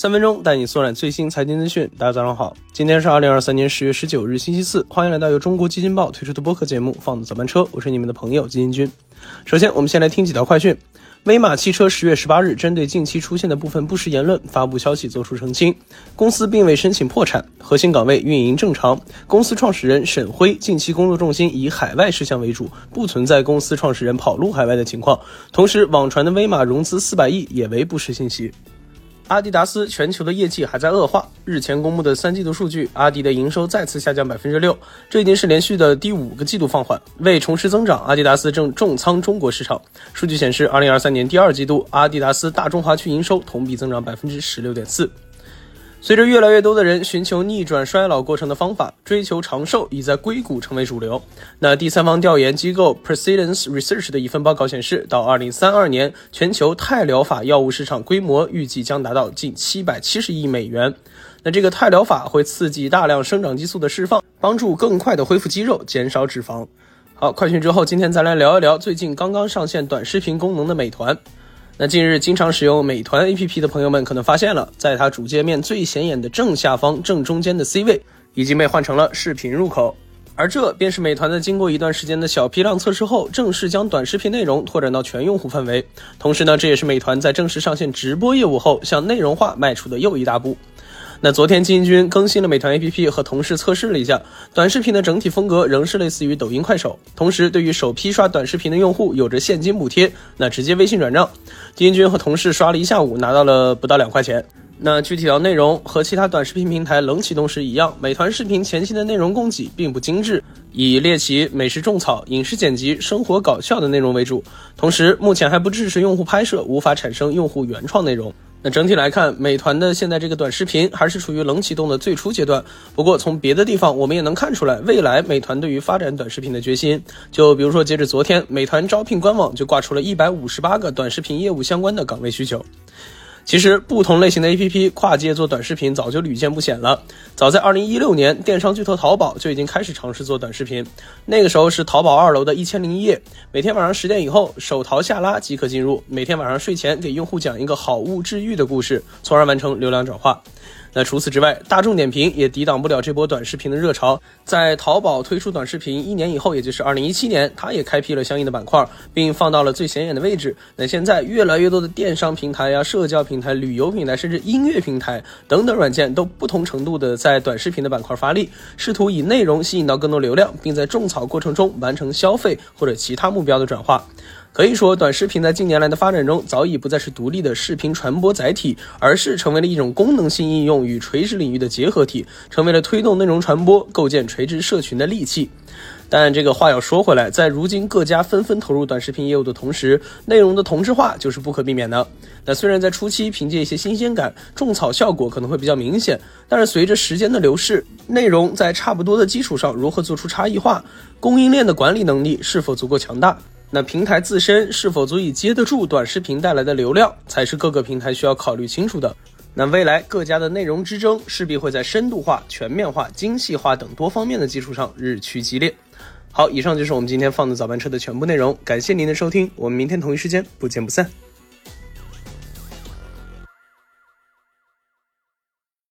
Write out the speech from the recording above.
三分钟带你速览最新财经资讯。大家早上好，今天是二零二三年十月十九日，星期四。欢迎来到由中国基金报推出的播客节目《放的早班车》，我是你们的朋友基金君。首先，我们先来听几条快讯。威马汽车十月十八日针对近期出现的部分不实言论发布消息作出澄清，公司并未申请破产，核心岗位运营正常。公司创始人沈辉近期工作重心以海外事项为主，不存在公司创始人跑路海外的情况。同时，网传的威马融资四百亿也为不实信息。阿迪达斯全球的业绩还在恶化。日前公布的三季度数据，阿迪的营收再次下降百分之六，这已经是连续的第五个季度放缓。为重拾增长，阿迪达斯正重仓中国市场。数据显示，二零二三年第二季度，阿迪达斯大中华区营收同比增长百分之十六点四。随着越来越多的人寻求逆转衰老过程的方法，追求长寿已在硅谷成为主流。那第三方调研机构 Precedence Research 的一份报告显示，到二零三二年，全球肽疗法药物市场规模预计将达到近七百七十亿美元。那这个肽疗法会刺激大量生长激素的释放，帮助更快的恢复肌肉，减少脂肪。好，快讯之后，今天再来聊一聊最近刚刚上线短视频功能的美团。那近日经常使用美团 APP 的朋友们可能发现了，在它主界面最显眼的正下方正中间的 C 位已经被换成了视频入口，而这便是美团在经过一段时间的小批量测试后，正式将短视频内容拓展到全用户范围。同时呢，这也是美团在正式上线直播业务后向内容化迈出的又一大步。那昨天基金君更新了美团 APP，和同事测试了一下，短视频的整体风格仍是类似于抖音、快手。同时，对于首批刷短视频的用户，有着现金补贴，那直接微信转账。金军和同事刷了一下午，拿到了不到两块钱。那具体到内容，和其他短视频平台冷启动时一样，美团视频前期的内容供给并不精致，以猎奇、美食种草、影视剪辑、生活搞笑的内容为主。同时，目前还不支持用户拍摄，无法产生用户原创内容。那整体来看，美团的现在这个短视频还是处于冷启动的最初阶段。不过从别的地方我们也能看出来，未来美团对于发展短视频的决心。就比如说，截止昨天，美团招聘官网就挂出了一百五十八个短视频业务相关的岗位需求。其实，不同类型的 APP 跨界做短视频早就屡见不鲜了。早在2016年，电商巨头淘宝就已经开始尝试做短视频。那个时候是淘宝二楼的一千零一夜，每天晚上十点以后，手淘下拉即可进入，每天晚上睡前给用户讲一个好物治愈的故事，从而完成流量转化。那除此之外，大众点评也抵挡不了这波短视频的热潮。在淘宝推出短视频一年以后，也就是二零一七年，它也开辟了相应的板块，并放到了最显眼的位置。那现在越来越多的电商平台呀、社交平台、旅游平台，甚至音乐平台等等软件，都不同程度的在短视频的板块发力，试图以内容吸引到更多流量，并在种草过程中完成消费或者其他目标的转化。可以说，短视频在近年来的发展中，早已不再是独立的视频传播载体，而是成为了一种功能性应用与垂直领域的结合体，成为了推动内容传播、构建垂直社群的利器。但这个话要说回来，在如今各家纷纷投入短视频业务的同时，内容的同质化就是不可避免的。那虽然在初期凭借一些新鲜感，种草效果可能会比较明显，但是随着时间的流逝，内容在差不多的基础上如何做出差异化，供应链的管理能力是否足够强大？那平台自身是否足以接得住短视频带来的流量，才是各个平台需要考虑清楚的。那未来各家的内容之争势必会在深度化、全面化、精细化等多方面的基础上日趋激烈。好，以上就是我们今天放的早班车的全部内容，感谢您的收听，我们明天同一时间不见不散。